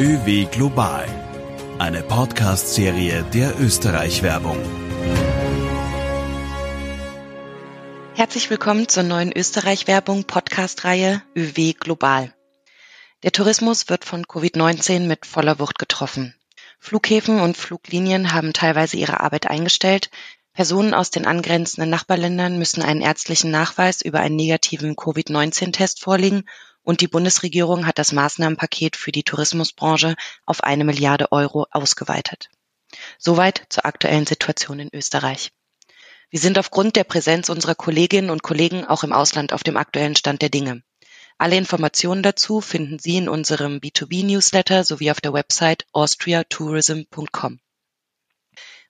ÖW Global, eine Podcast-Serie der Österreich-Werbung. Herzlich willkommen zur neuen Österreich-Werbung Podcast-Reihe ÖW Global. Der Tourismus wird von Covid-19 mit voller Wucht getroffen. Flughäfen und Fluglinien haben teilweise ihre Arbeit eingestellt. Personen aus den angrenzenden Nachbarländern müssen einen ärztlichen Nachweis über einen negativen Covid-19-Test vorlegen und die Bundesregierung hat das Maßnahmenpaket für die Tourismusbranche auf eine Milliarde Euro ausgeweitet. Soweit zur aktuellen Situation in Österreich. Wir sind aufgrund der Präsenz unserer Kolleginnen und Kollegen auch im Ausland auf dem aktuellen Stand der Dinge. Alle Informationen dazu finden Sie in unserem B2B-Newsletter sowie auf der Website austriatourism.com.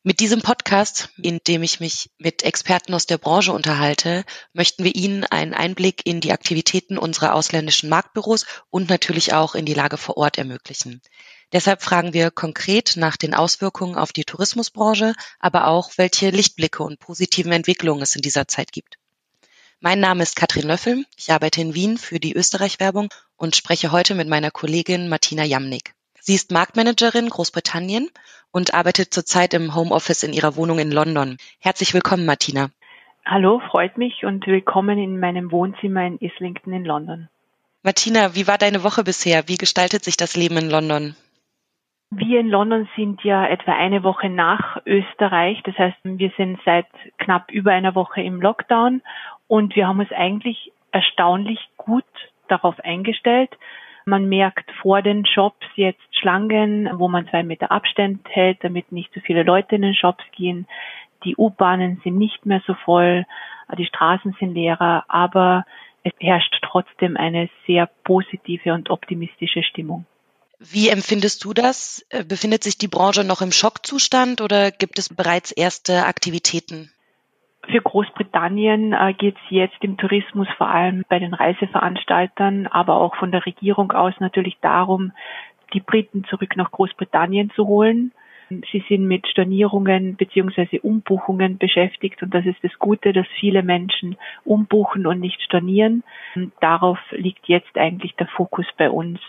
Mit diesem Podcast, in dem ich mich mit Experten aus der Branche unterhalte, möchten wir Ihnen einen Einblick in die Aktivitäten unserer ausländischen Marktbüros und natürlich auch in die Lage vor Ort ermöglichen. Deshalb fragen wir konkret nach den Auswirkungen auf die Tourismusbranche, aber auch, welche Lichtblicke und positiven Entwicklungen es in dieser Zeit gibt. Mein Name ist Katrin Löffel. Ich arbeite in Wien für die Österreich-Werbung und spreche heute mit meiner Kollegin Martina Jamnik. Sie ist Marktmanagerin Großbritannien und arbeitet zurzeit im Homeoffice in ihrer Wohnung in London. Herzlich willkommen, Martina. Hallo, freut mich und willkommen in meinem Wohnzimmer in Islington in London. Martina, wie war deine Woche bisher? Wie gestaltet sich das Leben in London? Wir in London sind ja etwa eine Woche nach Österreich. Das heißt, wir sind seit knapp über einer Woche im Lockdown und wir haben uns eigentlich erstaunlich gut darauf eingestellt. Man merkt vor den Shops jetzt Schlangen, wo man zwei Meter Abstand hält, damit nicht so viele Leute in den Shops gehen. Die U-Bahnen sind nicht mehr so voll, die Straßen sind leerer, aber es herrscht trotzdem eine sehr positive und optimistische Stimmung. Wie empfindest du das? Befindet sich die Branche noch im Schockzustand oder gibt es bereits erste Aktivitäten? Für Großbritannien äh, geht es jetzt im Tourismus vor allem bei den Reiseveranstaltern, aber auch von der Regierung aus natürlich darum, die Briten zurück nach Großbritannien zu holen. Sie sind mit Stornierungen beziehungsweise Umbuchungen beschäftigt und das ist das Gute, dass viele Menschen umbuchen und nicht stornieren. Darauf liegt jetzt eigentlich der Fokus bei uns.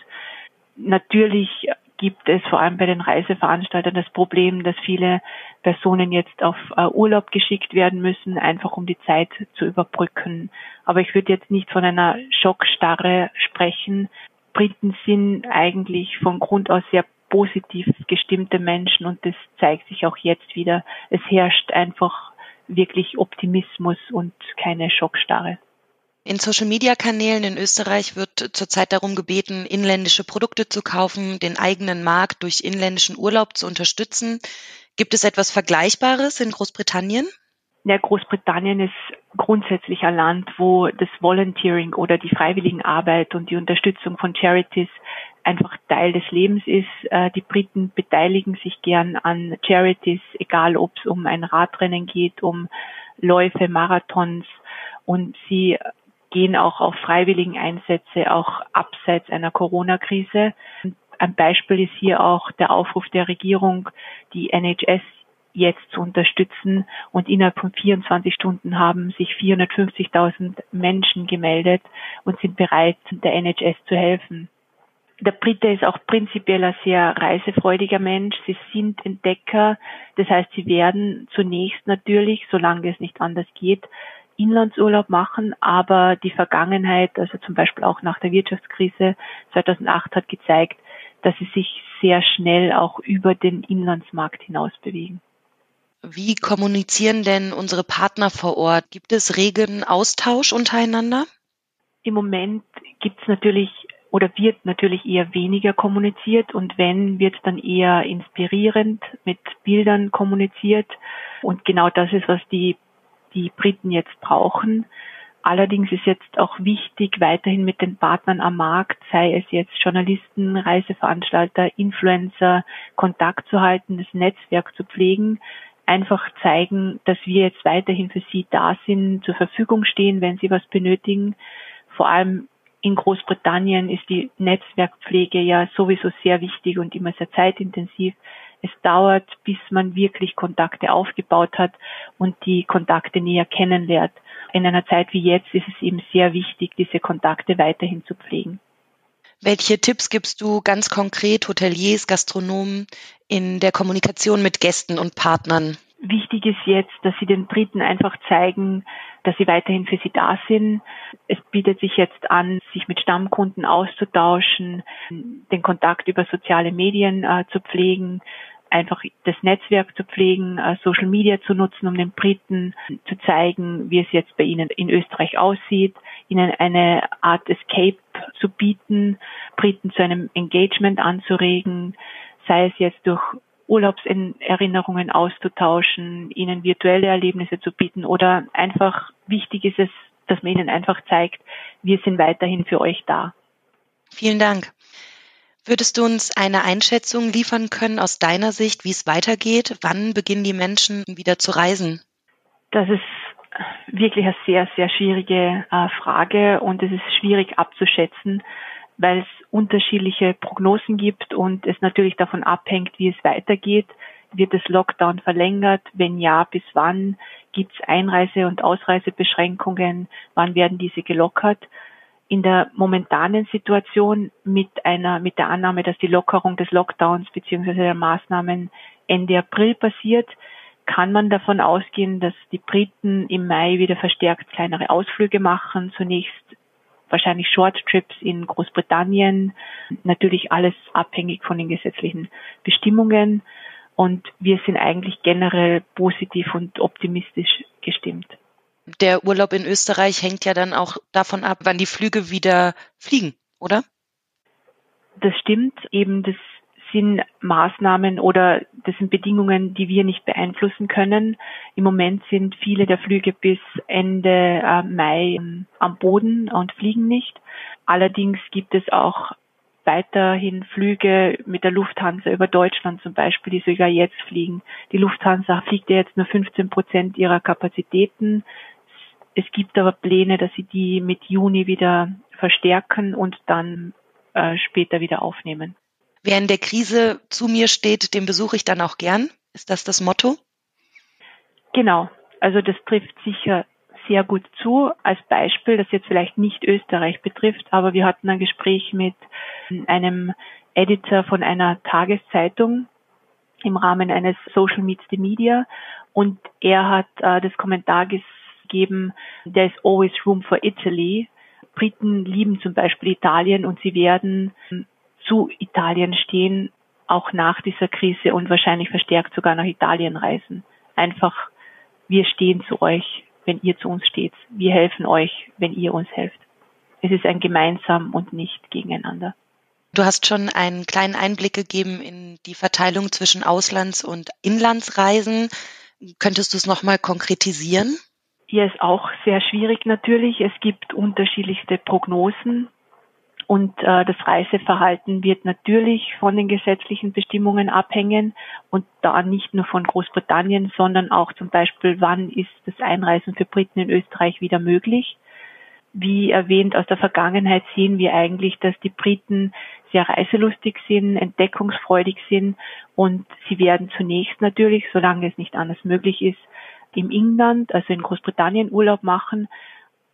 Natürlich gibt es vor allem bei den Reiseveranstaltern das Problem, dass viele Personen jetzt auf äh, Urlaub geschickt werden müssen, einfach um die Zeit zu überbrücken. Aber ich würde jetzt nicht von einer Schockstarre sprechen. Briten sind eigentlich von Grund aus sehr positiv gestimmte Menschen und das zeigt sich auch jetzt wieder. Es herrscht einfach wirklich Optimismus und keine Schockstarre. In Social-Media-Kanälen in Österreich wird zurzeit darum gebeten, inländische Produkte zu kaufen, den eigenen Markt durch inländischen Urlaub zu unterstützen. Gibt es etwas Vergleichbares in Großbritannien? Ja, Großbritannien ist grundsätzlich ein Land, wo das Volunteering oder die Freiwilligenarbeit und die Unterstützung von Charities einfach Teil des Lebens ist. Äh, die Briten beteiligen sich gern an Charities, egal ob es um ein Radrennen geht, um Läufe, Marathons und sie gehen auch auf freiwilligen Einsätze, auch abseits einer Corona-Krise. Ein Beispiel ist hier auch der Aufruf der Regierung, die NHS jetzt zu unterstützen. Und innerhalb von 24 Stunden haben sich 450.000 Menschen gemeldet und sind bereit, der NHS zu helfen. Der Brite ist auch prinzipiell ein sehr reisefreudiger Mensch. Sie sind Entdecker. Das heißt, sie werden zunächst natürlich, solange es nicht anders geht, Inlandsurlaub machen, aber die Vergangenheit, also zum Beispiel auch nach der Wirtschaftskrise 2008 hat gezeigt, dass sie sich sehr schnell auch über den Inlandsmarkt hinaus bewegen. Wie kommunizieren denn unsere Partner vor Ort? Gibt es regen Austausch untereinander? Im Moment gibt es natürlich oder wird natürlich eher weniger kommuniziert und wenn, wird dann eher inspirierend mit Bildern kommuniziert. Und genau das ist, was die die Briten jetzt brauchen. Allerdings ist jetzt auch wichtig, weiterhin mit den Partnern am Markt, sei es jetzt Journalisten, Reiseveranstalter, Influencer, Kontakt zu halten, das Netzwerk zu pflegen, einfach zeigen, dass wir jetzt weiterhin für sie da sind, zur Verfügung stehen, wenn sie was benötigen. Vor allem in Großbritannien ist die Netzwerkpflege ja sowieso sehr wichtig und immer sehr zeitintensiv. Es dauert, bis man wirklich Kontakte aufgebaut hat und die Kontakte näher kennenlernt. In einer Zeit wie jetzt ist es eben sehr wichtig, diese Kontakte weiterhin zu pflegen. Welche Tipps gibst du ganz konkret Hoteliers, Gastronomen in der Kommunikation mit Gästen und Partnern? Wichtig ist jetzt, dass sie den Dritten einfach zeigen, dass sie weiterhin für sie da sind. Es bietet sich jetzt an, sich mit Stammkunden auszutauschen, den Kontakt über soziale Medien äh, zu pflegen, einfach das Netzwerk zu pflegen, äh, Social Media zu nutzen, um den Briten zu zeigen, wie es jetzt bei ihnen in Österreich aussieht, ihnen eine Art Escape zu bieten, Briten zu einem Engagement anzuregen, sei es jetzt durch Urlaubserinnerungen auszutauschen, ihnen virtuelle Erlebnisse zu bieten oder einfach wichtig ist es, dass man ihnen einfach zeigt, wir sind weiterhin für euch da. Vielen Dank. Würdest du uns eine Einschätzung liefern können aus deiner Sicht, wie es weitergeht? Wann beginnen die Menschen wieder zu reisen? Das ist wirklich eine sehr, sehr schwierige äh, Frage und es ist schwierig abzuschätzen, weil es unterschiedliche Prognosen gibt und es natürlich davon abhängt, wie es weitergeht. Wird das Lockdown verlängert? Wenn ja, bis wann? Gibt es Einreise- und Ausreisebeschränkungen? Wann werden diese gelockert? In der momentanen Situation mit einer, mit der Annahme, dass die Lockerung des Lockdowns bzw. der Maßnahmen Ende April passiert, kann man davon ausgehen, dass die Briten im Mai wieder verstärkt kleinere Ausflüge machen. Zunächst wahrscheinlich Short Trips in Großbritannien. Natürlich alles abhängig von den gesetzlichen Bestimmungen. Und wir sind eigentlich generell positiv und optimistisch der Urlaub in Österreich hängt ja dann auch davon ab, wann die Flüge wieder fliegen, oder? Das stimmt. Eben, das sind Maßnahmen oder das sind Bedingungen, die wir nicht beeinflussen können. Im Moment sind viele der Flüge bis Ende äh, Mai ähm, am Boden und fliegen nicht. Allerdings gibt es auch weiterhin Flüge mit der Lufthansa über Deutschland zum Beispiel, die sogar jetzt fliegen. Die Lufthansa fliegt ja jetzt nur 15 Prozent ihrer Kapazitäten. Es gibt aber Pläne, dass sie die mit Juni wieder verstärken und dann äh, später wieder aufnehmen. Wer in der Krise zu mir steht, den besuche ich dann auch gern. Ist das das Motto? Genau. Also das trifft sicher sehr gut zu. Als Beispiel, das jetzt vielleicht nicht Österreich betrifft, aber wir hatten ein Gespräch mit einem Editor von einer Tageszeitung im Rahmen eines Social Meets the Media und er hat äh, das Kommentar gegeben, there always room for Italy. Briten lieben zum Beispiel Italien und sie werden zu Italien stehen, auch nach dieser Krise und wahrscheinlich verstärkt sogar nach Italien reisen. Einfach, wir stehen zu euch, wenn ihr zu uns steht. Wir helfen euch, wenn ihr uns helft. Es ist ein gemeinsam und nicht gegeneinander. Du hast schon einen kleinen Einblick gegeben in die Verteilung zwischen Auslands- und Inlandsreisen. Könntest du es nochmal konkretisieren? Hier ist auch sehr schwierig natürlich. Es gibt unterschiedlichste Prognosen und äh, das Reiseverhalten wird natürlich von den gesetzlichen Bestimmungen abhängen und da nicht nur von Großbritannien, sondern auch zum Beispiel, wann ist das Einreisen für Briten in Österreich wieder möglich. Wie erwähnt aus der Vergangenheit sehen wir eigentlich, dass die Briten sehr reiselustig sind, entdeckungsfreudig sind und sie werden zunächst natürlich, solange es nicht anders möglich ist, im Inland, also in Großbritannien Urlaub machen,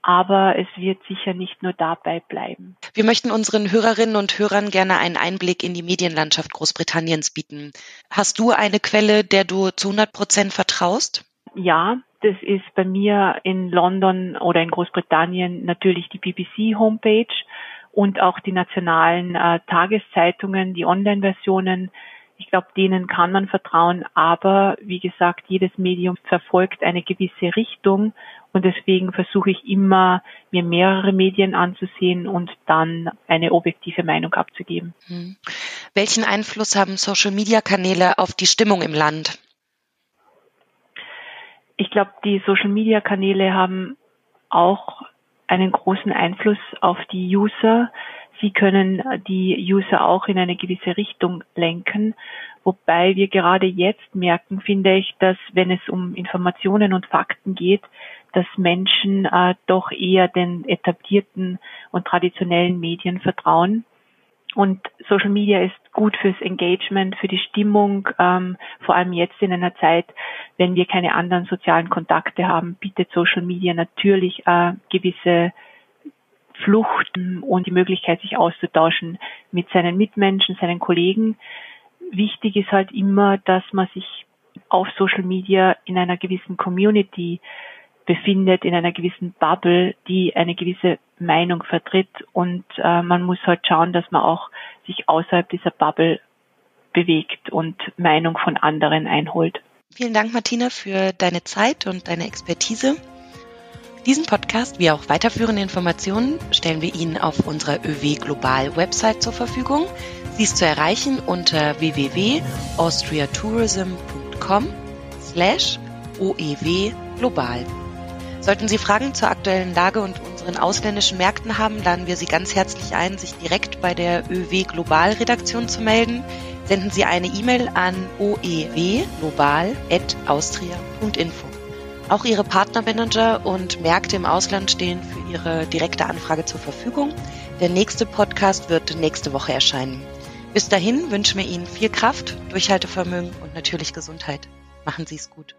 aber es wird sicher nicht nur dabei bleiben. Wir möchten unseren Hörerinnen und Hörern gerne einen Einblick in die Medienlandschaft Großbritanniens bieten. Hast du eine Quelle, der du zu 100 Prozent vertraust? Ja, das ist bei mir in London oder in Großbritannien natürlich die BBC-Homepage und auch die nationalen äh, Tageszeitungen, die Online-Versionen ich glaube, denen kann man vertrauen, aber wie gesagt, jedes Medium verfolgt eine gewisse Richtung und deswegen versuche ich immer, mir mehrere Medien anzusehen und dann eine objektive Meinung abzugeben. Hm. Welchen Einfluss haben Social-Media-Kanäle auf die Stimmung im Land? Ich glaube, die Social-Media-Kanäle haben auch einen großen Einfluss auf die User. Sie können die User auch in eine gewisse Richtung lenken. Wobei wir gerade jetzt merken, finde ich, dass wenn es um Informationen und Fakten geht, dass Menschen äh, doch eher den etablierten und traditionellen Medien vertrauen. Und Social Media ist gut fürs Engagement, für die Stimmung, ähm, vor allem jetzt in einer Zeit, wenn wir keine anderen sozialen Kontakte haben, bietet Social Media natürlich äh, gewisse Flucht und die Möglichkeit, sich auszutauschen mit seinen Mitmenschen, seinen Kollegen. Wichtig ist halt immer, dass man sich auf Social Media in einer gewissen Community befindet, in einer gewissen Bubble, die eine gewisse Meinung vertritt und äh, man muss halt schauen, dass man auch sich außerhalb dieser Bubble bewegt und Meinung von anderen einholt. Vielen Dank, Martina, für deine Zeit und deine Expertise. Diesen Podcast wie auch weiterführende Informationen stellen wir Ihnen auf unserer ÖW Global Website zur Verfügung. Sie ist zu erreichen unter www.austriatourism.com slash oew global. Sollten Sie Fragen zur aktuellen Lage und unseren ausländischen Märkten haben, laden wir Sie ganz herzlich ein, sich direkt bei der ÖW Global Redaktion zu melden. Senden Sie eine E-Mail an oewglobal.austria.info. Auch Ihre Partnermanager und Märkte im Ausland stehen für Ihre direkte Anfrage zur Verfügung. Der nächste Podcast wird nächste Woche erscheinen. Bis dahin wünschen wir Ihnen viel Kraft, Durchhaltevermögen und natürlich Gesundheit. Machen Sie es gut.